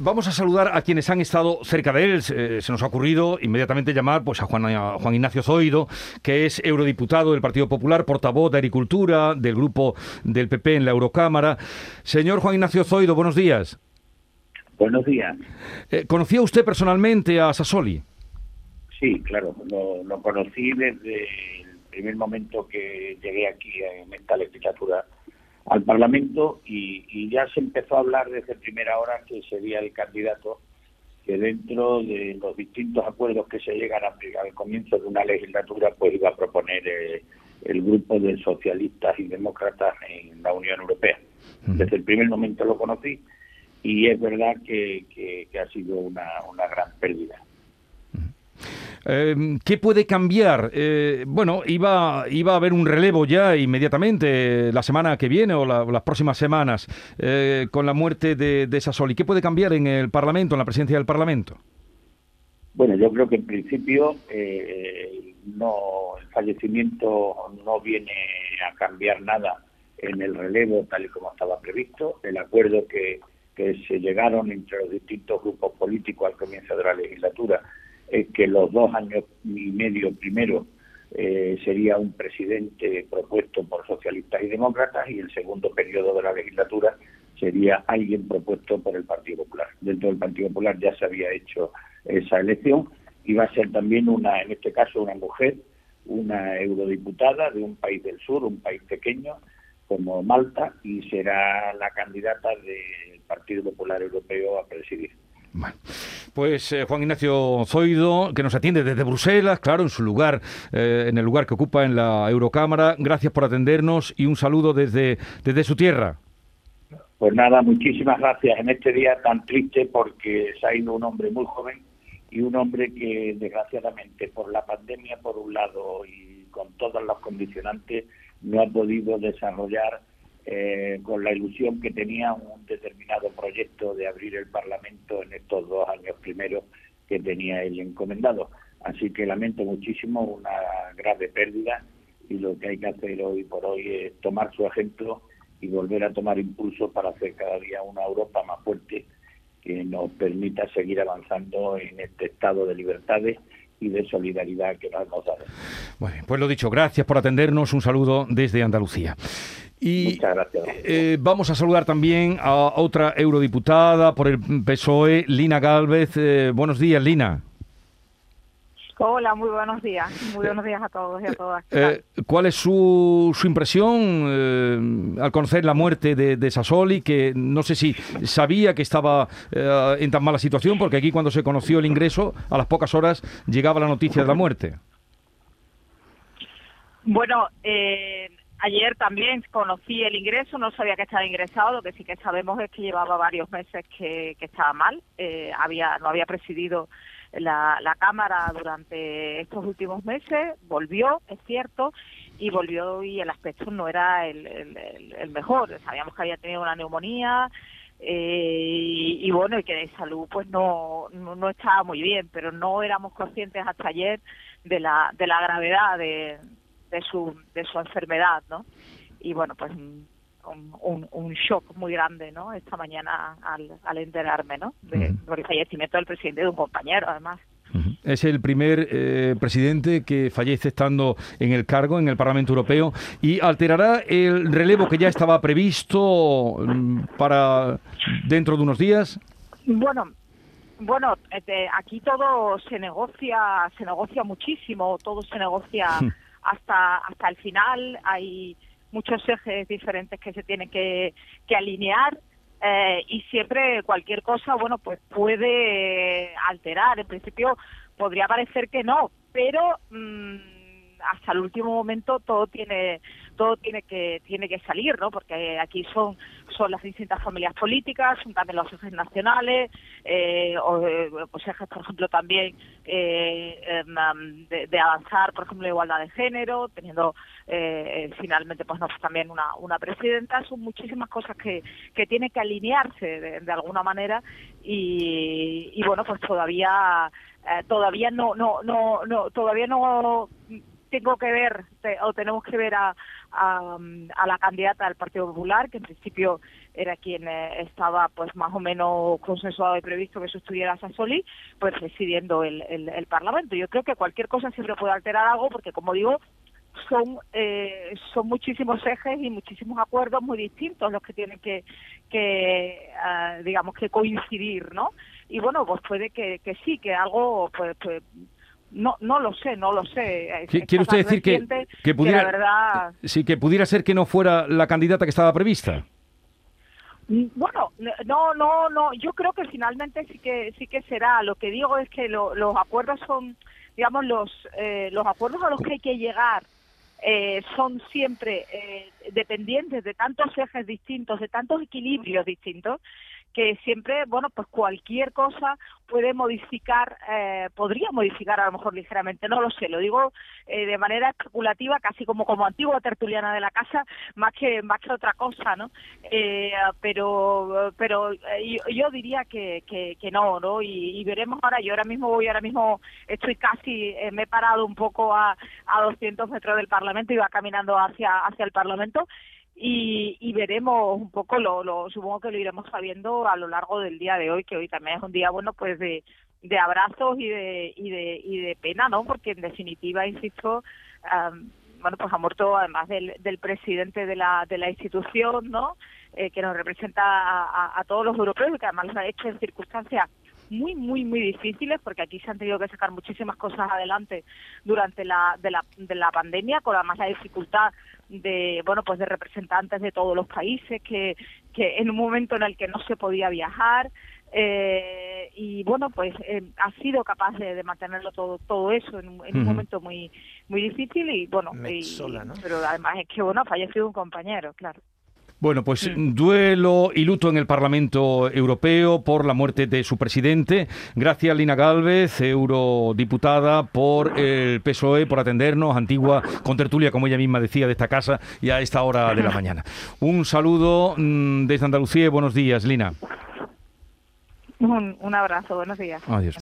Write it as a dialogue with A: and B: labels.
A: vamos a saludar a quienes han estado cerca de él. se nos ha ocurrido inmediatamente llamar pues, a, Juan, a Juan Ignacio Zoido, que es eurodiputado del Partido Popular, portavoz de Agricultura, del grupo del PP en la Eurocámara. Señor Juan Ignacio Zoido, buenos días.
B: Buenos días.
A: Eh, ¿Conocía usted personalmente a Sassoli?
B: Sí, claro, lo, conocí desde el primer momento que llegué aquí en esta legislatura al Parlamento y, ya se empezó a hablar desde primera hora que sería el candidato que dentro de los distintos acuerdos que se llegan a al comienzo de una legislatura pues iba a proponer eh, el grupo de socialistas y demócratas en la Unión Europea. Desde el primer momento lo conocí y es verdad que, ha sido una, gran pérdida.
A: Eh, ¿Qué puede cambiar? Eh, bueno, iba, iba a haber un relevo ya inmediatamente la semana que viene o las próximas semanas eh, con la muerte de, de Sassoli. ¿Qué puede cambiar en el Parlamento, en la presidencia del Parlamento?
B: Bueno, yo creo que en principio no el fallecimiento no viene a cambiar nada en el relevo tal y como estaba previsto. El acuerdo que que se llegaron entre los distintos grupos políticos al comienzo de la legislatura es que los dos años y medio primero eh, sería un presidente propuesto por socialistas y demócratas y el segundo periodo de la legislatura sería alguien propuesto por el Partido Popular. Dentro del Partido Popular ya se había hecho esa elección y va a ser también una, en este caso, una mujer, una eurodiputada de un país del sur, un país pequeño como Malta y será la candidata de Partido Popular Europeo a presidir.
A: Pues eh, Juan Ignacio Zoido, que nos atiende desde Bruselas, claro, en su lugar, eh, en el lugar que ocupa en la Eurocámara. Gracias por atendernos y un saludo desde, desde su tierra.
B: Pues nada, muchísimas gracias en este día tan triste porque se ha ido un hombre muy joven y un hombre que desgraciadamente por la pandemia por un lado y con todos los condicionantes no ha podido desarrollar eh, con la ilusión que tenía un determinado proyecto de abrir el Parlamento en estos dos años primeros que tenía él encomendado. Así que lamento muchísimo una grave pérdida y lo que hay que hacer hoy por hoy es tomar su ejemplo y volver a tomar impulso para hacer cada día una Europa más fuerte que nos permita seguir avanzando en este estado de libertades y de solidaridad que nos hemos dado.
A: Bueno, pues lo dicho, gracias por atendernos. Un saludo desde Andalucía. Y
B: Muchas gracias.
A: Eh, vamos a saludar también a otra eurodiputada por el PSOE, Lina Galvez. Eh, buenos días, Lina.
C: Hola, muy buenos días. Muy buenos días a todos y a todas.
A: Eh, ¿Cuál es su, su impresión al conocer la muerte de, de, Sassoli? Que no sé si sabía que estaba en tan mala situación, porque aquí cuando se conoció el ingreso, a las pocas horas llegaba la noticia de la muerte.
C: Bueno, eh, Ayer también conocí el ingreso, no sabía que estaba ingresado, lo que sí que sabemos es que llevaba varios meses que, estaba mal, eh, había no había presidido la, Cámara durante estos últimos meses, volvió, es cierto, y volvió y el aspecto no era el, mejor, sabíamos que había tenido una neumonía, eh, y, bueno, y que de salud pues no, no, estaba muy bien, pero no éramos conscientes hasta ayer de la, de la gravedad de, de su, de su enfermedad, ¿no? Y bueno, pues un, un, shock muy grande, ¿no? Esta mañana al, al enterarme, ¿no? De, Por el fallecimiento del presidente de un compañero, además.
A: Es el primer eh, presidente que fallece estando en el cargo en el Parlamento Europeo y alterará el relevo que ya estaba previsto mm, para dentro de unos días.
C: Bueno, bueno, este, aquí todo se negocia, se negocia muchísimo, todo se negocia hasta, hasta el final. Hay muchos ejes diferentes que se tienen que, que alinear eh, y siempre cualquier cosa, bueno, pues puede alterar. En principio podría parecer que no, pero mm, hasta el último momento todo tiene todo tiene que tiene que salir, ¿no? Porque aquí son son las distintas familias políticas, son también los ejes nacionales, eh, o eh, pues ejes, por ejemplo, también eh, em, de, avanzar, por ejemplo, la igualdad de género, teniendo eh, finalmente, pues no, también una, una presidenta, son muchísimas cosas que que tiene que alinearse de, alguna manera y, y bueno, pues todavía todavía no no no no todavía no tengo que ver o tenemos que ver a, a, la candidata del Partido Popular, que en principio era quien eh, estaba pues más o menos consensuado y previsto que sustituyera a Sassoli, pues presidiendo el, el, Parlamento. Yo creo que cualquier cosa siempre puede alterar algo, porque como digo, son eh, son muchísimos ejes y muchísimos acuerdos muy distintos los que tienen que, que ah, digamos que coincidir no y bueno pues puede que, que sí que algo pues, pues no, no lo sé, no lo sé.
A: ¿Quiere usted decir que, que pudiera, verdad... sí, que pudiera ser que no fuera la candidata que estaba prevista?
C: Mm, bueno, no, no, no. Yo creo que finalmente sí que sí que será. Lo que digo es que los acuerdos son, digamos, los eh, los acuerdos a los que hay que llegar eh, son siempre eh, dependientes de tantos ejes distintos, de tantos equilibrios distintos, que siempre, bueno, pues cualquier cosa puede modificar, eh, podría modificar a lo mejor ligeramente, no lo sé, lo digo eh, de manera especulativa, casi como como antigua tertuliana de la casa, más que más que otra cosa, ¿no? Eh, pero pero yo, diría que, que, no, ¿no? Y, veremos ahora, yo ahora mismo voy, ahora mismo estoy casi, me he parado un poco a, a 200 metros del Parlamento y va caminando hacia, hacia el Parlamento y, veremos un poco, lo, lo, supongo que lo iremos sabiendo a lo largo del día de hoy, que hoy también es un día, bueno, pues de, abrazos y de, y de, y de pena, ¿no? Porque en definitiva, insisto, bueno, pues ha muerto además del, del presidente de la, de la institución, ¿no? Eh, que nos representa a, a, todos los europeos y que además lo ha hecho en circunstancias muy, muy, muy difíciles, porque aquí se han tenido que sacar muchísimas cosas adelante durante la, de, la, de la pandemia, con además la dificultad de, bueno, pues de representantes de todos los países, que, que en un momento en el que no se podía viajar, eh, y bueno pues eh, ha sido capaz de, mantenerlo todo todo eso en un, en un momento muy muy difícil y bueno pero además es que bueno ha fallecido un compañero claro
A: bueno, pues duelo y luto en el Parlamento Europeo por la muerte de su presidente. Gracias, Lina Galvez, eurodiputada por el PSOE, por atendernos, antigua contertulia, como ella misma decía, de esta casa y a esta hora de la mañana. Un saludo mm, desde Andalucía y buenos días, Lina.
C: Un, un abrazo, buenos días.
A: Adiós.